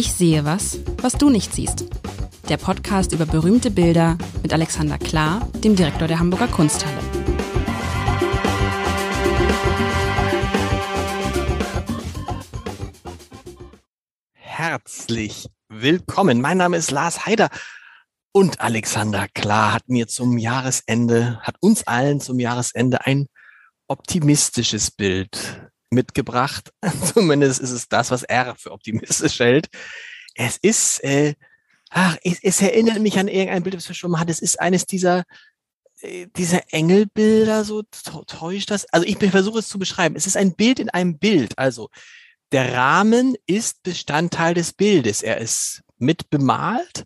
Ich sehe was, was du nicht siehst. Der Podcast über berühmte Bilder mit Alexander Klar, dem Direktor der Hamburger Kunsthalle. Herzlich willkommen. Mein Name ist Lars Heider und Alexander Klar hat mir zum Jahresende, hat uns allen zum Jahresende ein optimistisches Bild mitgebracht. Zumindest ist es das, was er für optimistisch hält. Es ist, äh, ach, es, es erinnert mich an irgendein Bild, das wir schon mal hatten. Es ist eines dieser, äh, dieser Engelbilder, so täuscht das. Also ich versuche es zu beschreiben. Es ist ein Bild in einem Bild. Also der Rahmen ist Bestandteil des Bildes. Er ist mit bemalt,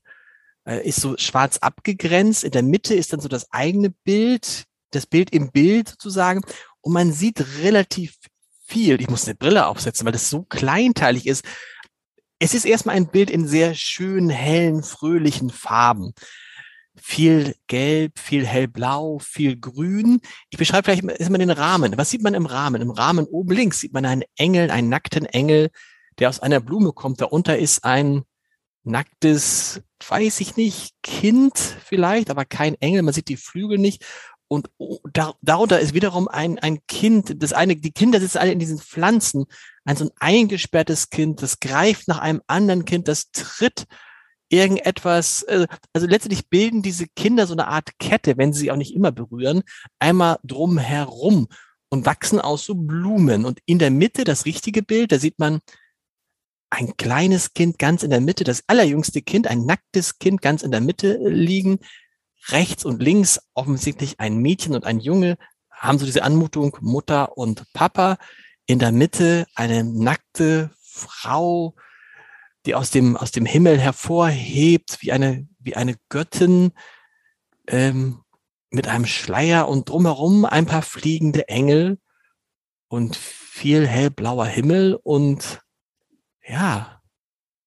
äh, ist so schwarz abgegrenzt. In der Mitte ist dann so das eigene Bild, das Bild im Bild sozusagen. Und man sieht relativ viel. Ich muss eine Brille aufsetzen, weil das so kleinteilig ist. Es ist erstmal ein Bild in sehr schönen, hellen, fröhlichen Farben. Viel gelb, viel hellblau, viel grün. Ich beschreibe vielleicht erstmal den Rahmen. Was sieht man im Rahmen? Im Rahmen oben links sieht man einen Engel, einen nackten Engel, der aus einer Blume kommt. Darunter ist ein nacktes, weiß ich nicht, Kind vielleicht, aber kein Engel. Man sieht die Flügel nicht. Und da, darunter ist wiederum ein, ein Kind, das eine, die Kinder sitzen alle in diesen Pflanzen, ein so ein eingesperrtes Kind, das greift nach einem anderen Kind, das tritt irgendetwas, äh, also letztendlich bilden diese Kinder so eine Art Kette, wenn sie sich auch nicht immer berühren, einmal drum herum und wachsen aus so Blumen. Und in der Mitte, das richtige Bild, da sieht man ein kleines Kind ganz in der Mitte, das allerjüngste Kind, ein nacktes Kind ganz in der Mitte liegen, rechts und links offensichtlich ein Mädchen und ein Junge haben so diese Anmutung Mutter und Papa. In der Mitte eine nackte Frau, die aus dem, aus dem Himmel hervorhebt, wie eine, wie eine Göttin, ähm, mit einem Schleier und drumherum ein paar fliegende Engel und viel hellblauer Himmel und ja,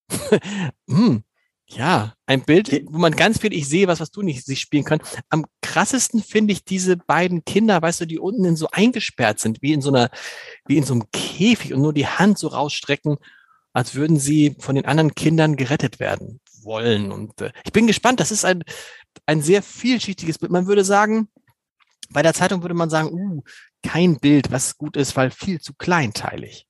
hm, ja, ein Bild, wo man ganz viel, ich sehe was, was du nicht sich spielen kann. Am krassesten finde ich diese beiden Kinder, weißt du, die unten in so eingesperrt sind, wie in so einer, wie in so einem Käfig und nur die Hand so rausstrecken, als würden sie von den anderen Kindern gerettet werden wollen. Und äh, ich bin gespannt. Das ist ein, ein sehr vielschichtiges Bild. Man würde sagen, bei der Zeitung würde man sagen, uh, kein Bild, was gut ist, weil viel zu kleinteilig.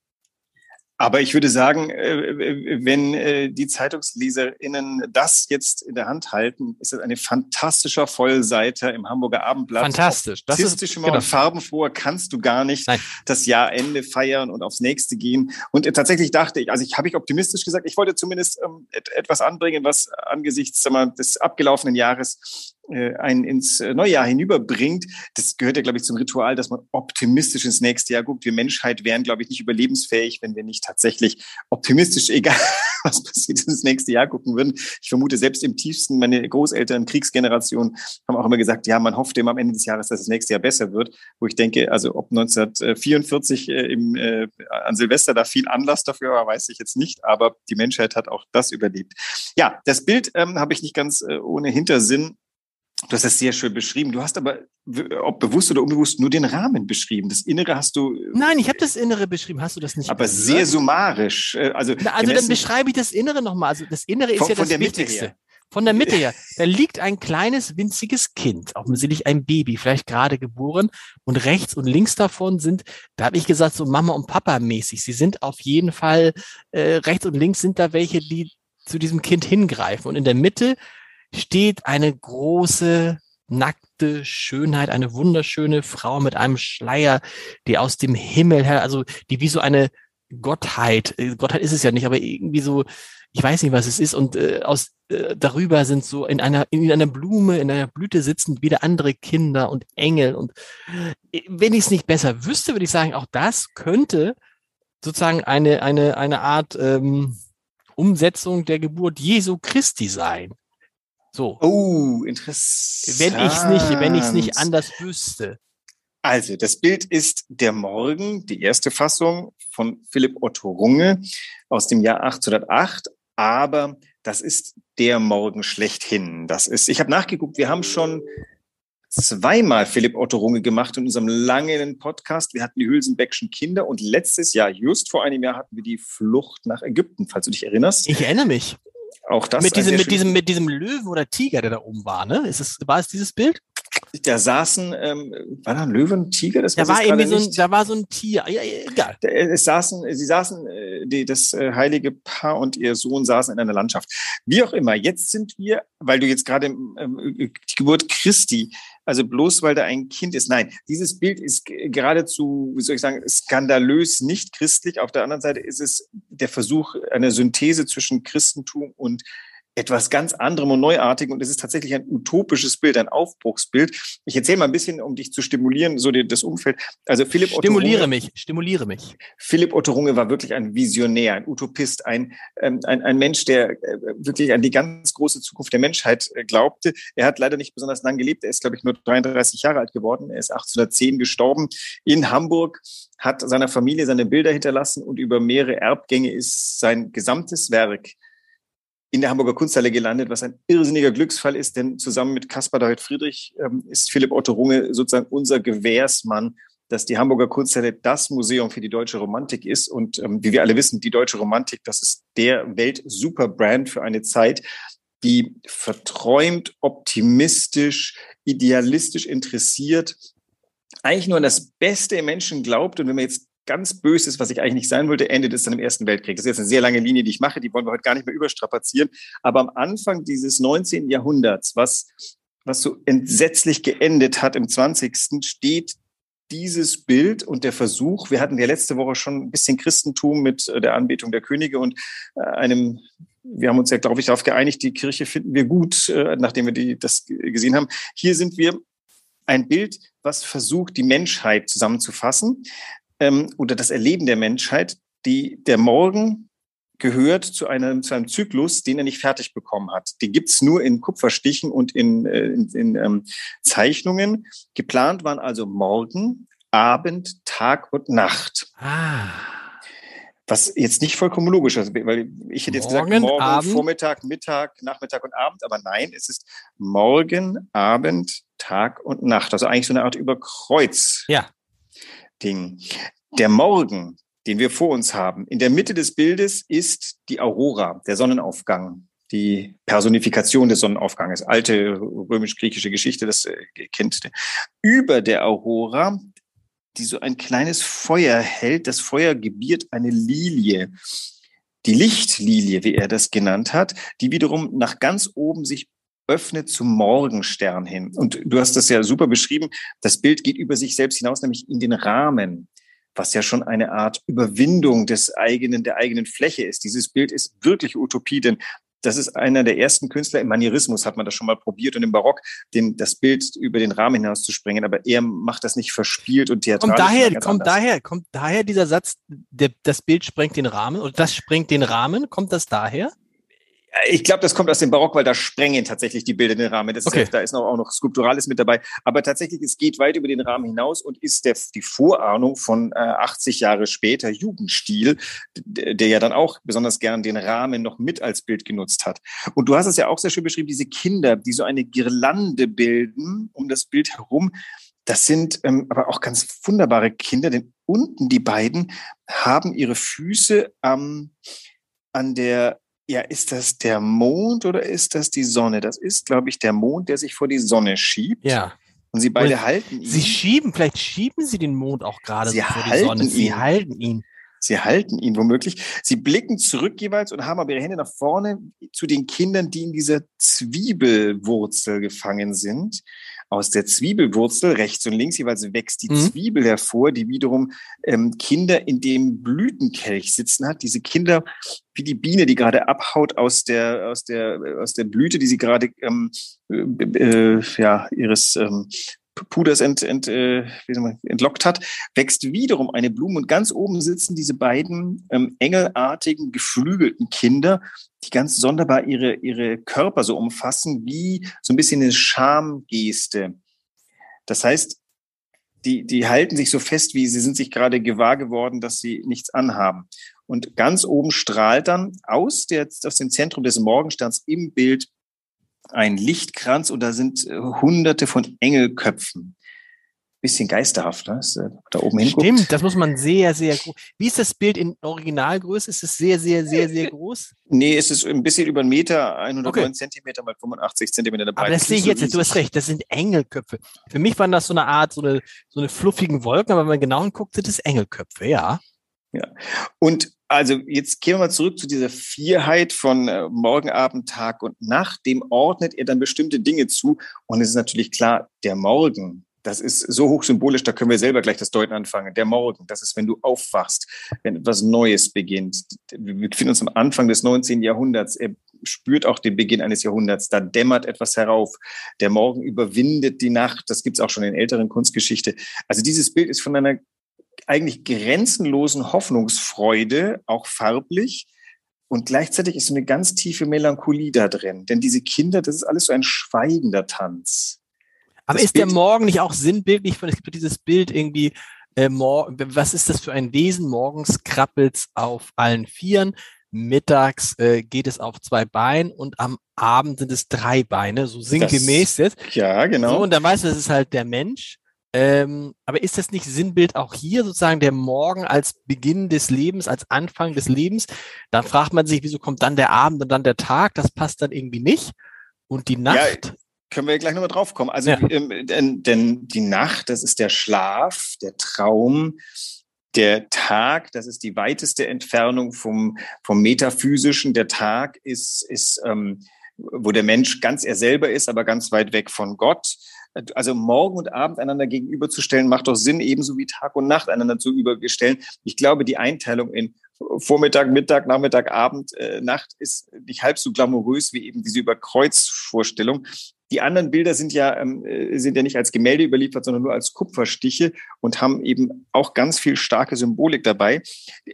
Aber ich würde sagen, äh, wenn äh, die ZeitungsleserInnen das jetzt in der Hand halten, ist es eine fantastischer Vollseiter im Hamburger Abendblatt. Fantastisch. Das ist genau. und farbenfroher kannst du gar nicht Nein. das Jahrende feiern und aufs nächste gehen. Und tatsächlich dachte ich, also ich habe ich optimistisch gesagt, ich wollte zumindest ähm, etwas anbringen, was angesichts mal, des abgelaufenen Jahres äh, einen ins äh, neue Jahr hinüberbringt. Das gehört ja, glaube ich, zum Ritual, dass man optimistisch ins nächste Jahr guckt. Wir Menschheit wären, glaube ich, nicht überlebensfähig, wenn wir nicht tatsächlich optimistisch, egal was passiert, ins nächste Jahr gucken würden. Ich vermute, selbst im tiefsten, meine Großeltern, Kriegsgeneration, haben auch immer gesagt, ja, man hofft immer am Ende des Jahres, dass das nächste Jahr besser wird. Wo ich denke, also ob 1944 äh, im, äh, an Silvester da viel Anlass dafür war, weiß ich jetzt nicht, aber die Menschheit hat auch das überlebt. Ja, das Bild ähm, habe ich nicht ganz äh, ohne Hintersinn Du hast das sehr schön beschrieben. Du hast aber, ob bewusst oder unbewusst, nur den Rahmen beschrieben. Das Innere hast du. Nein, ich habe das Innere beschrieben. Hast du das nicht? Aber gehört? sehr summarisch. Äh, also, Na, also dann beschreibe ich das Innere nochmal. Also das Innere ist von, ja das von Wichtigste. Her. Von der Mitte her. Da liegt ein kleines, winziges Kind, offensichtlich ein Baby, vielleicht gerade geboren. Und rechts und links davon sind, da habe ich gesagt, so Mama und Papa mäßig. Sie sind auf jeden Fall, äh, rechts und links sind da welche, die zu diesem Kind hingreifen. Und in der Mitte steht eine große, nackte Schönheit, eine wunderschöne Frau mit einem Schleier, die aus dem Himmel her, also die wie so eine Gottheit, äh, Gottheit ist es ja nicht, aber irgendwie so, ich weiß nicht, was es ist, und äh, aus äh, darüber sind so in einer in einer Blume, in einer Blüte sitzen wieder andere Kinder und Engel und äh, wenn ich es nicht besser wüsste, würde ich sagen, auch das könnte sozusagen eine eine eine Art ähm, Umsetzung der Geburt Jesu Christi sein. So. Oh, interessant. Wenn ich es nicht, wenn ich es nicht anders wüsste. Also, das Bild ist Der Morgen, die erste Fassung von Philipp Otto Runge aus dem Jahr 1808. Aber das ist der Morgen schlechthin. Das ist, ich habe nachgeguckt, wir haben schon zweimal Philipp Otto Runge gemacht in unserem langen Podcast. Wir hatten die Hülsenbeckschen Kinder und letztes Jahr, just vor einem Jahr, hatten wir die Flucht nach Ägypten, falls du dich erinnerst. Ich erinnere mich. Auch das mit diesem, mit diesem, mit diesem Löwen oder Tiger, der da oben war, ne? Ist es, war es dieses Bild? Da saßen, ähm, war da ein Löwen, Tiger? Das da war irgendwie so ein, da war so ein Tier. Ja, egal. Es saßen, sie saßen, äh, die, das äh, heilige Paar und ihr Sohn saßen in einer Landschaft. Wie auch immer, jetzt sind wir, weil du jetzt gerade ähm, die Geburt Christi also bloß weil da ein Kind ist. Nein, dieses Bild ist geradezu, wie soll ich sagen, skandalös nicht christlich. Auf der anderen Seite ist es der Versuch einer Synthese zwischen Christentum und etwas ganz anderem und neuartigem und es ist tatsächlich ein utopisches Bild, ein Aufbruchsbild. Ich erzähle mal ein bisschen, um dich zu stimulieren, so das Umfeld. Also Philipp Stimuliere Otto mich, stimuliere mich. Philipp Otto Runge war wirklich ein Visionär, ein Utopist, ein, ähm, ein, ein Mensch, der äh, wirklich an die ganz große Zukunft der Menschheit äh, glaubte. Er hat leider nicht besonders lang gelebt. Er ist, glaube ich, nur 33 Jahre alt geworden. Er ist 1810 gestorben in Hamburg hat seiner Familie seine Bilder hinterlassen und über mehrere Erbgänge ist sein gesamtes Werk in der Hamburger Kunsthalle gelandet, was ein irrsinniger Glücksfall ist, denn zusammen mit Caspar David Friedrich ähm, ist Philipp Otto Runge sozusagen unser Gewährsmann, dass die Hamburger Kunsthalle das Museum für die deutsche Romantik ist. Und ähm, wie wir alle wissen, die deutsche Romantik, das ist der Welt-Superbrand für eine Zeit, die verträumt, optimistisch, idealistisch interessiert, eigentlich nur an das Beste im Menschen glaubt. Und wenn man jetzt ganz Böses, was ich eigentlich nicht sein wollte, endet es dann im Ersten Weltkrieg. Das ist jetzt eine sehr lange Linie, die ich mache, die wollen wir heute gar nicht mehr überstrapazieren. Aber am Anfang dieses 19. Jahrhunderts, was, was so entsetzlich geendet hat im 20. steht dieses Bild und der Versuch, wir hatten ja letzte Woche schon ein bisschen Christentum mit äh, der Anbetung der Könige und äh, einem wir haben uns ja, glaube ich, darauf geeinigt, die Kirche finden wir gut, äh, nachdem wir die, das gesehen haben. Hier sind wir ein Bild, was versucht, die Menschheit zusammenzufassen ähm, oder das Erleben der Menschheit, die der Morgen gehört zu einem, zu einem Zyklus, den er nicht fertig bekommen hat. Den gibt's nur in Kupferstichen und in, äh, in, in ähm, Zeichnungen. Geplant waren also Morgen, Abend, Tag und Nacht. Ah. Was jetzt nicht vollkommen logisch ist, weil ich hätte jetzt morgen, gesagt, morgen, Abend. Vormittag, Mittag, Nachmittag und Abend, aber nein, es ist Morgen, Abend, Tag und Nacht. Also eigentlich so eine Art Überkreuz. Ja. Ding. Der Morgen, den wir vor uns haben, in der Mitte des Bildes ist die Aurora, der Sonnenaufgang, die Personifikation des Sonnenaufganges. Alte römisch-griechische Geschichte, das äh, kennt. Über der Aurora, die so ein kleines Feuer hält. Das Feuer gebiert eine Lilie. Die Lichtlilie, wie er das genannt hat, die wiederum nach ganz oben sich öffnet zum Morgenstern hin. Und du hast das ja super beschrieben. Das Bild geht über sich selbst hinaus, nämlich in den Rahmen, was ja schon eine Art Überwindung des eigenen, der eigenen Fläche ist. Dieses Bild ist wirklich Utopie, denn das ist einer der ersten Künstler im Manierismus, hat man das schon mal probiert und im Barock, den, das Bild über den Rahmen hinaus zu sprengen. Aber er macht das nicht verspielt und theatralisch. Kommt daher, kommt anders. daher, kommt daher dieser Satz, der, das Bild sprengt den Rahmen und das sprengt den Rahmen. Kommt das daher? Ich glaube, das kommt aus dem Barock, weil da sprengen tatsächlich die Bilder den Rahmen. Das okay. ist, da ist noch, auch noch Skulpturales mit dabei. Aber tatsächlich, es geht weit über den Rahmen hinaus und ist der, die Vorahnung von äh, 80 Jahre später Jugendstil, der, ja dann auch besonders gern den Rahmen noch mit als Bild genutzt hat. Und du hast es ja auch sehr schön beschrieben, diese Kinder, die so eine Girlande bilden um das Bild herum. Das sind ähm, aber auch ganz wunderbare Kinder, denn unten die beiden haben ihre Füße ähm, an der ja, ist das der Mond oder ist das die Sonne? Das ist, glaube ich, der Mond, der sich vor die Sonne schiebt. Ja. Und sie beide Und halten ihn. Sie schieben, vielleicht schieben sie den Mond auch gerade so vor die Sonne. Ihn. Sie halten ihn. Sie halten ihn womöglich. Sie blicken zurück jeweils und haben aber ihre Hände nach vorne zu den Kindern, die in dieser Zwiebelwurzel gefangen sind aus der Zwiebelwurzel rechts und links jeweils wächst die mhm. Zwiebel hervor, die wiederum ähm, Kinder in dem Blütenkelch sitzen hat. Diese Kinder, wie die Biene, die gerade abhaut aus der aus der aus der Blüte, die sie gerade ähm, äh, äh, ja ihres ähm, Puders ent, ent, äh, man, entlockt hat, wächst wiederum eine Blume und ganz oben sitzen diese beiden ähm, engelartigen, geflügelten Kinder, die ganz sonderbar ihre, ihre Körper so umfassen, wie so ein bisschen eine Schamgeste. Das heißt, die, die halten sich so fest, wie sie sind sich gerade gewahr geworden, dass sie nichts anhaben. Und ganz oben strahlt dann aus, der, aus dem Zentrum des Morgensterns im Bild ein Lichtkranz und da sind äh, hunderte von Engelköpfen bisschen geisterhaft, ne? Äh, da oben hinguckt. Stimmt, das muss man sehr, sehr groß. Wie ist das Bild in Originalgröße? Ist es sehr, sehr, sehr, sehr groß? Nee, es ist ein bisschen über einen Meter, 109 okay. Zentimeter mal 85 Zentimeter. Aber das sehe ich jetzt, du hast recht, das sind Engelköpfe. Für mich waren das so eine Art, so eine, so eine fluffigen Wolken, aber wenn man genau hinguckt, sind es Engelköpfe, ja. Ja. Und also jetzt gehen wir mal zurück zu dieser Vierheit von äh, Morgen, Abend, Tag und Nacht. Dem ordnet er dann bestimmte Dinge zu. Und es ist natürlich klar, der Morgen, das ist so hochsymbolisch, da können wir selber gleich das Deuten anfangen. Der Morgen, das ist, wenn du aufwachst, wenn etwas Neues beginnt. Wir befinden uns am Anfang des 19. Jahrhunderts. Er spürt auch den Beginn eines Jahrhunderts. Da dämmert etwas herauf. Der Morgen überwindet die Nacht. Das gibt es auch schon in älteren Kunstgeschichte. Also dieses Bild ist von einer eigentlich grenzenlosen Hoffnungsfreude, auch farblich. Und gleichzeitig ist so eine ganz tiefe Melancholie da drin. Denn diese Kinder, das ist alles so ein schweigender Tanz. Aber ist Bild, der Morgen nicht auch sinnbildlich? Es gibt dieses Bild irgendwie, äh, was ist das für ein Wesen? Morgens krabbelt's auf allen Vieren, mittags äh, geht es auf zwei Beinen und am Abend sind es drei Beine, so sinngemäß jetzt. Ja, genau. So, und dann weißt du, das ist halt der Mensch. Ähm, aber ist das nicht Sinnbild auch hier sozusagen der Morgen als Beginn des Lebens, als Anfang des Lebens? Dann fragt man sich, wieso kommt dann der Abend und dann der Tag? Das passt dann irgendwie nicht. Und die Nacht ja, können wir gleich nochmal drauf kommen. Also, ja. ähm, denn, denn die Nacht, das ist der Schlaf, der Traum, der Tag, das ist die weiteste Entfernung vom, vom Metaphysischen. Der Tag ist, ist ähm, wo der Mensch ganz er selber ist, aber ganz weit weg von Gott. Also Morgen und Abend einander gegenüberzustellen, macht doch Sinn, ebenso wie Tag und Nacht einander zu überstellen. Ich glaube, die Einteilung in Vormittag, Mittag, Nachmittag, Abend, äh, Nacht ist nicht halb so glamourös wie eben diese Überkreuzvorstellung. Die anderen Bilder sind ja, ähm, äh, sind ja nicht als Gemälde überliefert, sondern nur als Kupferstiche und haben eben auch ganz viel starke Symbolik dabei.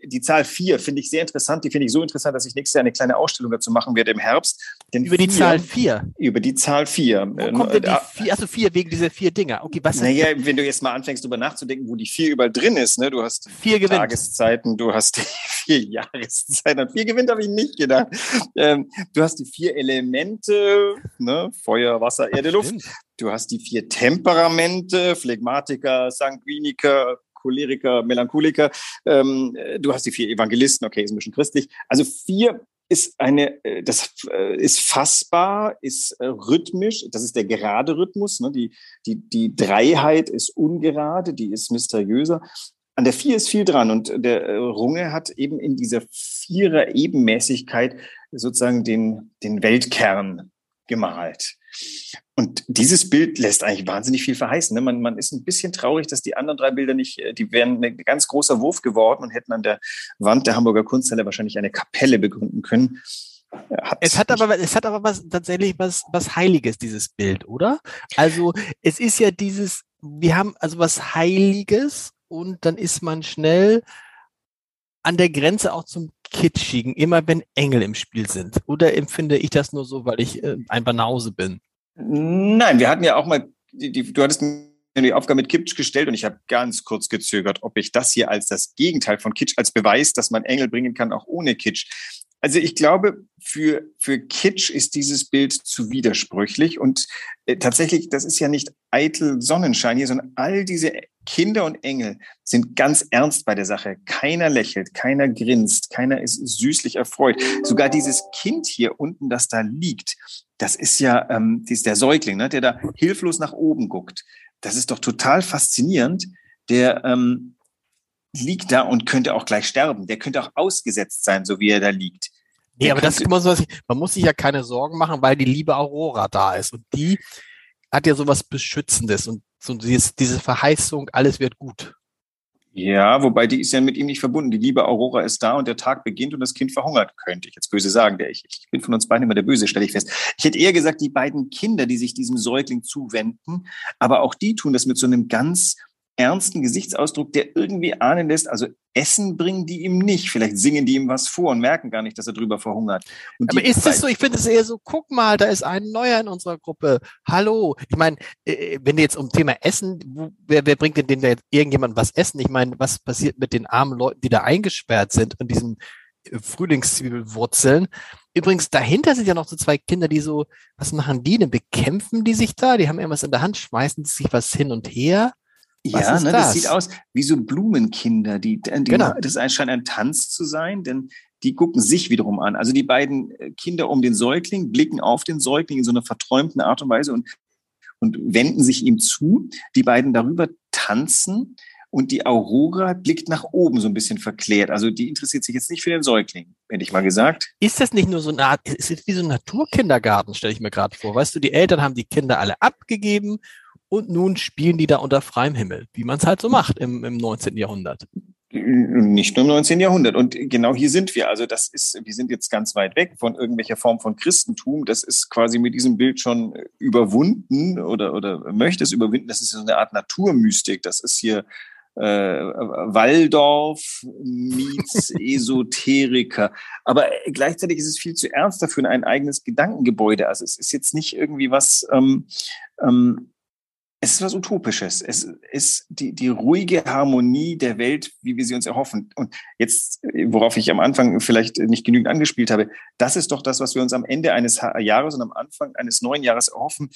Die Zahl vier finde ich sehr interessant. Die finde ich so interessant, dass ich nächstes Jahr eine kleine Ausstellung dazu machen werde im Herbst. Denn über die vier, Zahl vier? Über die Zahl vier. Wo kommt denn die äh, vier? Also vier wegen dieser vier Dinger. Okay, was Naja, wenn du jetzt mal anfängst, darüber nachzudenken, wo die vier überall drin ist. Ne? Du hast vier Tageszeiten, du hast die vier Jahreszeiten. vier gewinnt habe ich nicht gedacht. Ähm, du hast die vier Elemente, ne? Feuer, Wasser, Erde, Luft. Du hast die vier Temperamente, Phlegmatiker, Sanguiniker, Choleriker, Melancholiker. Ähm, du hast die vier Evangelisten, okay, ist ein bisschen christlich. Also vier ist eine, äh, das äh, ist fassbar, ist äh, rhythmisch, das ist der gerade Rhythmus. Ne? Die, die, die Dreiheit ist ungerade, die ist mysteriöser. An der Vier ist viel dran und der Runge hat eben in dieser Vierer Ebenmäßigkeit sozusagen den, den Weltkern gemalt. Und dieses Bild lässt eigentlich wahnsinnig viel verheißen. Ne? Man, man ist ein bisschen traurig, dass die anderen drei Bilder nicht, äh, die wären ein ganz großer Wurf geworden und hätten an der Wand der Hamburger Kunsthalle wahrscheinlich eine Kapelle begründen können. Hat es hat aber, es hat aber was, tatsächlich was, was Heiliges, dieses Bild, oder? Also, es ist ja dieses, wir haben also was Heiliges und dann ist man schnell an der Grenze auch zum Kitschigen, immer wenn Engel im Spiel sind? Oder empfinde ich das nur so, weil ich äh, ein Banause bin? Nein, wir hatten ja auch mal, die, die, du hattest die Aufgabe mit Kitsch gestellt und ich habe ganz kurz gezögert, ob ich das hier als das Gegenteil von Kitsch, als Beweis, dass man Engel bringen kann, auch ohne Kitsch. Also ich glaube, für, für Kitsch ist dieses Bild zu widersprüchlich und äh, tatsächlich, das ist ja nicht eitel Sonnenschein hier, sondern all diese Kinder und Engel sind ganz ernst bei der Sache. Keiner lächelt, keiner grinst, keiner ist süßlich erfreut. Sogar dieses Kind hier unten, das da liegt, das ist ja ähm, das ist der Säugling, ne, der da hilflos nach oben guckt. Das ist doch total faszinierend. Der ähm, liegt da und könnte auch gleich sterben. Der könnte auch ausgesetzt sein, so wie er da liegt. Nee, aber das ist immer so, man muss sich ja keine Sorgen machen, weil die liebe Aurora da ist. Und die hat ja sowas Beschützendes und so dieses, diese Verheißung, alles wird gut. Ja, wobei die ist ja mit ihm nicht verbunden. Die liebe Aurora ist da und der Tag beginnt und das Kind verhungert, könnte ich jetzt böse sagen. Der ich, ich bin von uns beiden immer der Böse, stelle ich fest. Ich hätte eher gesagt, die beiden Kinder, die sich diesem Säugling zuwenden, aber auch die tun das mit so einem ganz ernsten Gesichtsausdruck, der irgendwie ahnen lässt, also Essen bringen die ihm nicht. Vielleicht singen die ihm was vor und merken gar nicht, dass er drüber verhungert. Und Aber ist es so? Ich finde es eher so, guck mal, da ist ein Neuer in unserer Gruppe. Hallo. Ich meine, äh, wenn du jetzt um Thema Essen, wer, wer bringt denn denen da jetzt irgendjemand was essen? Ich meine, was passiert mit den armen Leuten, die da eingesperrt sind und diesen äh, Frühlingszwiebelwurzeln? übrigens, dahinter sind ja noch so zwei Kinder, die so, was machen die denn? Bekämpfen die sich da? Die haben irgendwas in der Hand, schmeißen sich was hin und her. Was ja, ne, das? das? sieht aus wie so Blumenkinder. Die, die genau. Das scheint ein Tanz zu sein, denn die gucken sich wiederum an. Also die beiden äh, Kinder um den Säugling blicken auf den Säugling in so einer verträumten Art und Weise und, und wenden sich ihm zu. Die beiden darüber tanzen und die Aurora blickt nach oben so ein bisschen verklärt. Also die interessiert sich jetzt nicht für den Säugling, hätte ich mal gesagt. Ist das nicht nur so eine Art, ist es wie so ein Naturkindergarten, stelle ich mir gerade vor. Weißt du, die Eltern haben die Kinder alle abgegeben und nun spielen die da unter freiem Himmel, wie man es halt so macht im, im 19. Jahrhundert. Nicht nur im 19. Jahrhundert. Und genau hier sind wir. Also das ist, wir sind jetzt ganz weit weg von irgendwelcher Form von Christentum. Das ist quasi mit diesem Bild schon überwunden oder, oder möchte es überwinden. Das ist so eine Art Naturmystik. Das ist hier äh, Waldorf meets Esoteriker. Aber gleichzeitig ist es viel zu ernst dafür ein eigenes Gedankengebäude. Also es ist jetzt nicht irgendwie was, ähm, ähm, es ist was Utopisches. Es ist die, die ruhige Harmonie der Welt, wie wir sie uns erhoffen. Und jetzt, worauf ich am Anfang vielleicht nicht genügend angespielt habe, das ist doch das, was wir uns am Ende eines Jahres und am Anfang eines neuen Jahres erhoffen.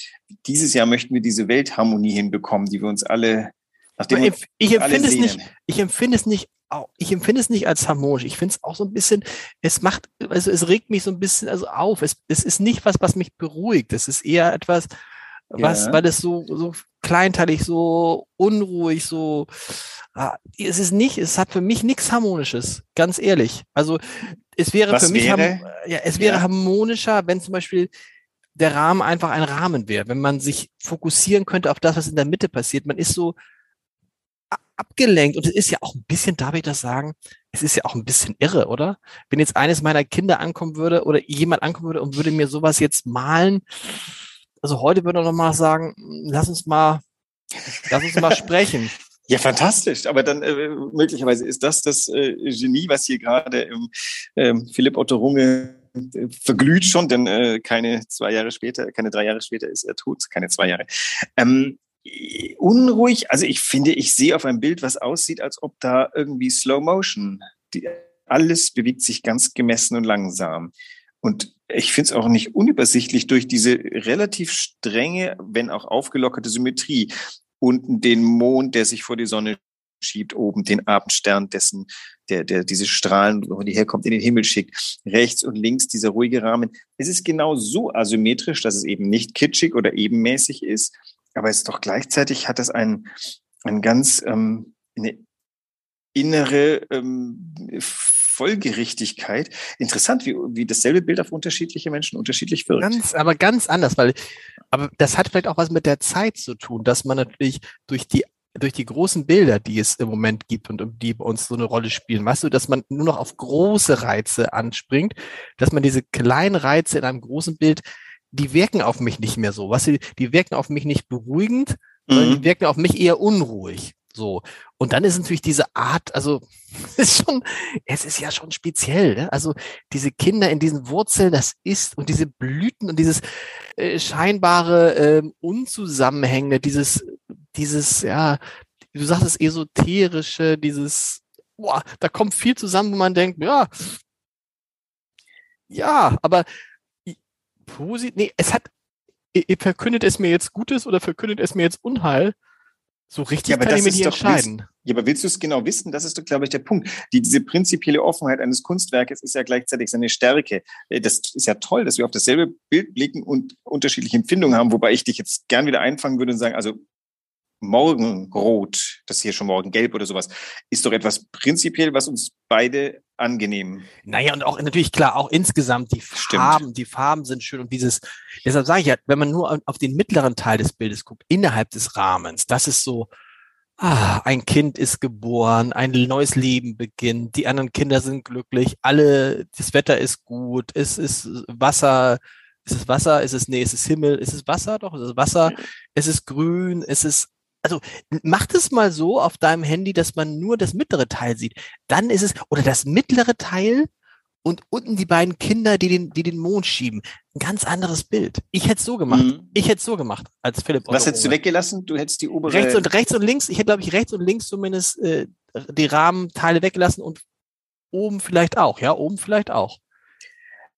Dieses Jahr möchten wir diese Weltharmonie hinbekommen, die wir uns alle, nachdem ich, ich empfinde es nicht, ich empfinde es nicht ich empfinde es nicht als harmonisch. Ich finde es auch so ein bisschen, es macht, also es regt mich so ein bisschen also auf. Es, es ist nicht was, was mich beruhigt. Es ist eher etwas, was, ja. weil es so, so kleinteilig, so unruhig, so, ah, es ist nicht, es hat für mich nichts Harmonisches, ganz ehrlich. Also, es wäre was für mich, wäre? ja, es wäre ja. harmonischer, wenn zum Beispiel der Rahmen einfach ein Rahmen wäre, wenn man sich fokussieren könnte auf das, was in der Mitte passiert. Man ist so abgelenkt und es ist ja auch ein bisschen, darf ich das sagen, es ist ja auch ein bisschen irre, oder? Wenn jetzt eines meiner Kinder ankommen würde oder jemand ankommen würde und würde mir sowas jetzt malen, also heute würde er noch mal sagen, lass uns mal, lass uns mal sprechen. Ja, fantastisch. Aber dann äh, möglicherweise ist das das äh, Genie, was hier gerade im ähm, Philipp Otto Runge äh, verglüht schon, denn äh, keine zwei Jahre später, keine drei Jahre später ist er tot, keine zwei Jahre. Ähm, unruhig, also ich finde, ich sehe auf einem Bild, was aussieht, als ob da irgendwie Slow Motion, die, alles bewegt sich ganz gemessen und langsam. Und ich finde es auch nicht unübersichtlich durch diese relativ strenge, wenn auch aufgelockerte Symmetrie. Unten den Mond, der sich vor die Sonne schiebt, oben den Abendstern, dessen, der, der diese Strahlen, wo die herkommt, in den Himmel schickt. Rechts und links dieser ruhige Rahmen. Es ist genau so asymmetrisch, dass es eben nicht kitschig oder ebenmäßig ist, aber es ist doch gleichzeitig hat es ein, ein ganz ähm, eine innere ähm, Folgerichtigkeit. Interessant, wie, wie dasselbe Bild auf unterschiedliche Menschen unterschiedlich wirkt. Ganz, aber ganz anders, weil, aber das hat vielleicht auch was mit der Zeit zu tun, dass man natürlich durch die durch die großen Bilder, die es im Moment gibt und die bei uns so eine Rolle spielen, weißt du, dass man nur noch auf große Reize anspringt, dass man diese kleinen Reize in einem großen Bild, die wirken auf mich nicht mehr so, weißt du, die wirken auf mich nicht beruhigend, mhm. sondern die wirken auf mich eher unruhig. So. Und dann ist natürlich diese Art, also es ist schon, es ist ja schon speziell. Ne? Also diese Kinder in diesen Wurzeln, das ist und diese Blüten und dieses äh, scheinbare äh, Unzusammenhängende, dieses, dieses, ja, du sagst es esoterische, dieses, boah, da kommt viel zusammen, wo man denkt, ja, ja, aber positiv, nee, es hat, ihr verkündet es mir jetzt Gutes oder verkündet es mir jetzt Unheil? So richtig ja, kann ich mir nicht entscheiden. Willst, ja, aber willst du es genau wissen? Das ist doch, glaube ich, der Punkt. Die, diese prinzipielle Offenheit eines Kunstwerkes ist ja gleichzeitig seine Stärke. Äh, das ist ja toll, dass wir auf dasselbe Bild blicken und unterschiedliche Empfindungen haben, wobei ich dich jetzt gern wieder einfangen würde und sagen, also Morgenrot, das ist hier schon Morgengelb oder sowas, ist doch etwas prinzipiell, was uns beide angenehm. Naja, und auch natürlich klar, auch insgesamt die Farben, Stimmt. die Farben sind schön und dieses, deshalb sage ich ja, wenn man nur auf den mittleren Teil des Bildes guckt, innerhalb des Rahmens, das ist so, ah, ein Kind ist geboren, ein neues Leben beginnt, die anderen Kinder sind glücklich, alle, das Wetter ist gut, es ist Wasser, ist es Wasser, ist es, nee, ist es Himmel, ist es Wasser, doch, ist es Wasser, es ist grün, es ist also mach das mal so auf deinem Handy, dass man nur das mittlere Teil sieht. Dann ist es, oder das mittlere Teil und unten die beiden Kinder, die den, die den Mond schieben. Ein ganz anderes Bild. Ich hätte es so gemacht. Mhm. Ich hätte es so gemacht, als Philipp. Was hättest du weggelassen? Du hättest die obere. Rechts und rechts und links. Ich hätte, glaube ich, rechts und links zumindest äh, die Rahmenteile weggelassen und oben vielleicht auch. Ja, oben vielleicht auch.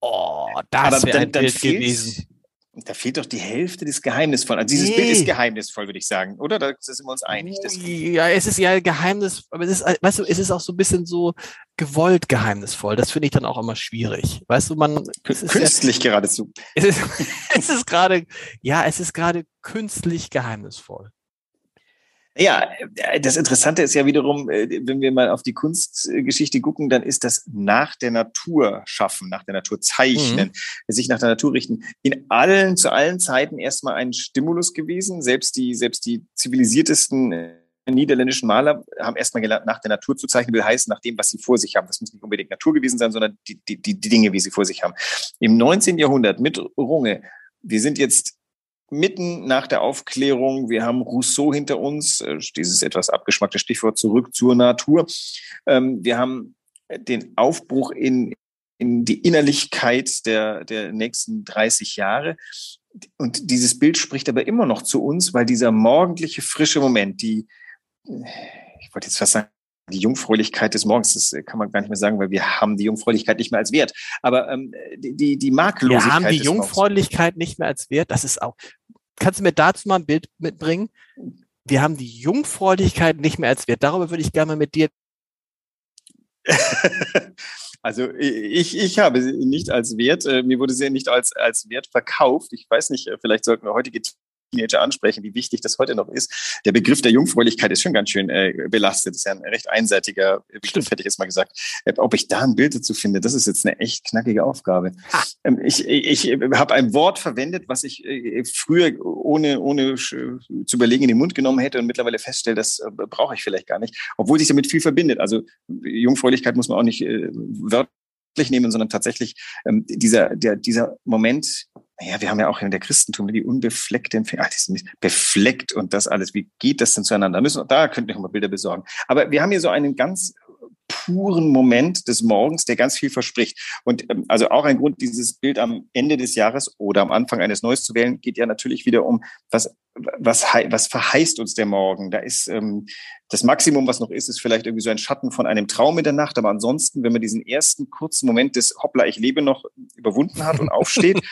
Oh, das wäre ein Bild fehlt, gewesen. Da fehlt doch die Hälfte des Geheimnisvollen. Also dieses nee. Bild ist geheimnisvoll, würde ich sagen, oder? Da sind wir uns einig. ja, es ist ja Geheimnis, aber es ist, weißt du, es ist auch so ein bisschen so gewollt geheimnisvoll. Das finde ich dann auch immer schwierig. Weißt du, man. Künstlich ja, geradezu. Es ist, es ist gerade, ja, es ist gerade künstlich geheimnisvoll. Ja, äh, das Interessante ist ja wiederum, äh, wenn wir mal auf die Kunstgeschichte gucken, dann ist das nach der Natur schaffen, nach der Natur zeichnen, mhm. sich nach der Natur richten, in allen, zu allen Zeiten erstmal ein Stimulus gewesen. Selbst die, selbst die zivilisiertesten äh, niederländischen Maler haben erstmal gelernt, nach der Natur zu zeichnen, will heißen, nach dem, was sie vor sich haben. Das muss nicht unbedingt Natur gewesen sein, sondern die, die, die Dinge, wie sie vor sich haben. Im 19. Jahrhundert mit Runge, wir sind jetzt mitten nach der Aufklärung. Wir haben Rousseau hinter uns, äh, dieses etwas abgeschmackte Stichwort zurück zur Natur. Ähm, wir haben den Aufbruch in, in die Innerlichkeit der, der nächsten 30 Jahre. Und dieses Bild spricht aber immer noch zu uns, weil dieser morgendliche, frische Moment, die, ich wollte jetzt fast sagen, die Jungfräulichkeit des Morgens, das kann man gar nicht mehr sagen, weil wir haben die Jungfräulichkeit nicht mehr als Wert. Aber ähm, die, die, die Makellosigkeit. Wir haben die Jungfräulichkeit nicht mehr als Wert. Das ist auch, Kannst du mir dazu mal ein Bild mitbringen? Wir haben die Jungfräulichkeit nicht mehr als Wert. Darüber würde ich gerne mit dir. Also ich, ich habe sie nicht als Wert, äh, mir wurde sie nicht als, als Wert verkauft. Ich weiß nicht, äh, vielleicht sollten wir heutige Teenager ansprechen, wie wichtig das heute noch ist. Der Begriff der Jungfräulichkeit ist schon ganz schön äh, belastet. Das ist ja ein recht einseitiger Begriff, hätte ich jetzt mal gesagt. Äh, ob ich da ein Bild dazu finde, das ist jetzt eine echt knackige Aufgabe. Ähm, ich ich, ich habe ein Wort verwendet, was ich äh, früher ohne, ohne zu überlegen in den Mund genommen hätte und mittlerweile feststelle, das äh, brauche ich vielleicht gar nicht, obwohl sich damit viel verbindet. Also Jungfräulichkeit muss man auch nicht äh, wörtlich nehmen, sondern tatsächlich ähm, dieser, der, dieser Moment, naja, wir haben ja auch in der Christentum die unbefleckten Finger, die sind befleckt und das alles. Wie geht das denn zueinander? Da, müssen, da könnten wir mal Bilder besorgen. Aber wir haben hier so einen ganz puren Moment des Morgens, der ganz viel verspricht. Und ähm, also auch ein Grund, dieses Bild am Ende des Jahres oder am Anfang eines Neues zu wählen, geht ja natürlich wieder um, was, was, was verheißt uns der Morgen? Da ist ähm, das Maximum, was noch ist, ist vielleicht irgendwie so ein Schatten von einem Traum in der Nacht. Aber ansonsten, wenn man diesen ersten kurzen Moment des Hoppla, ich lebe noch überwunden hat und aufsteht,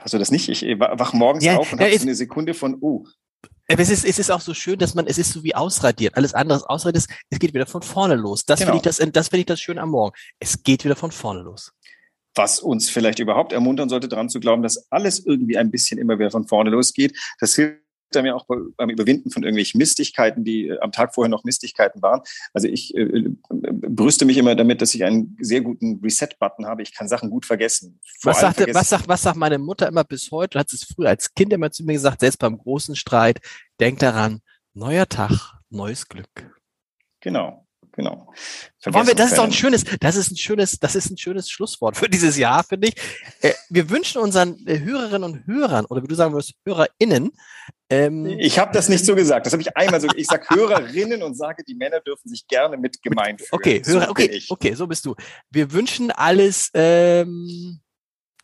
Hast du das nicht? Ich wach morgens ja, auf und habe so eine Sekunde von, oh. Es ist, es ist auch so schön, dass man, es ist so wie ausradiert. Alles andere ausradiert ist, es geht wieder von vorne los. Das genau. finde ich das, das finde ich das schön am Morgen. Es geht wieder von vorne los. Was uns vielleicht überhaupt ermuntern sollte, daran zu glauben, dass alles irgendwie ein bisschen immer wieder von vorne losgeht. Das hilft er mir auch beim Überwinden von irgendwelchen Mistigkeiten, die äh, am Tag vorher noch Mistigkeiten waren. Also ich äh, äh, brüste mich immer damit, dass ich einen sehr guten Reset-Button habe. Ich kann Sachen gut vergessen. was, sagte, vergessen. was, sagt, was sagt meine Mutter immer bis heute? Hat es früher als Kind immer zu mir gesagt, selbst beim großen Streit, denk daran, neuer Tag, neues Glück. Genau. Genau. Wollen wir, das ist doch ein schönes, das ist ein schönes, das ist ein schönes Schlusswort für dieses Jahr, finde ich. Äh, wir wünschen unseren äh, Hörerinnen und Hörern, oder wie du sagen würdest, HörerInnen. Ähm, ich habe das nicht so gesagt. Das habe ich einmal so. Ich sage Hörerinnen und sage, die Männer dürfen sich gerne mit gemeint fühlen. Okay, Hörer, so okay, okay, so bist du. Wir wünschen alles, ähm,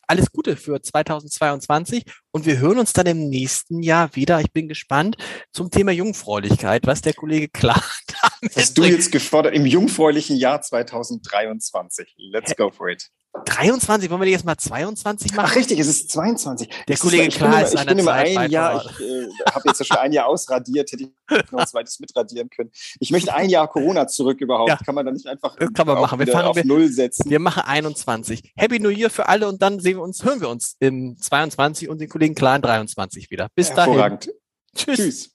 alles Gute für 2022 und wir hören uns dann im nächsten Jahr wieder. Ich bin gespannt zum Thema Jungfräulichkeit, was der Kollege klar Hast du jetzt gefordert im jungfräulichen Jahr 2023? Let's go for it. 23, wollen wir nicht erstmal 22 machen? Ach richtig, es ist 22. Der Kollege Klar ist Ich bin immer ein Jahr, ich äh, habe jetzt schon ein Jahr ausradiert, hätte ich noch ein zweites mitradieren können. Ich möchte ein Jahr Corona zurück überhaupt. Ja. Kann man da nicht einfach das kann man machen. Wir fangen auf wir, Null setzen? Wir machen 21. Happy New Year für alle und dann sehen wir uns, hören wir uns im 22 und den Kollegen Klar in 23 wieder. Bis dahin. Tschüss. Tschüss.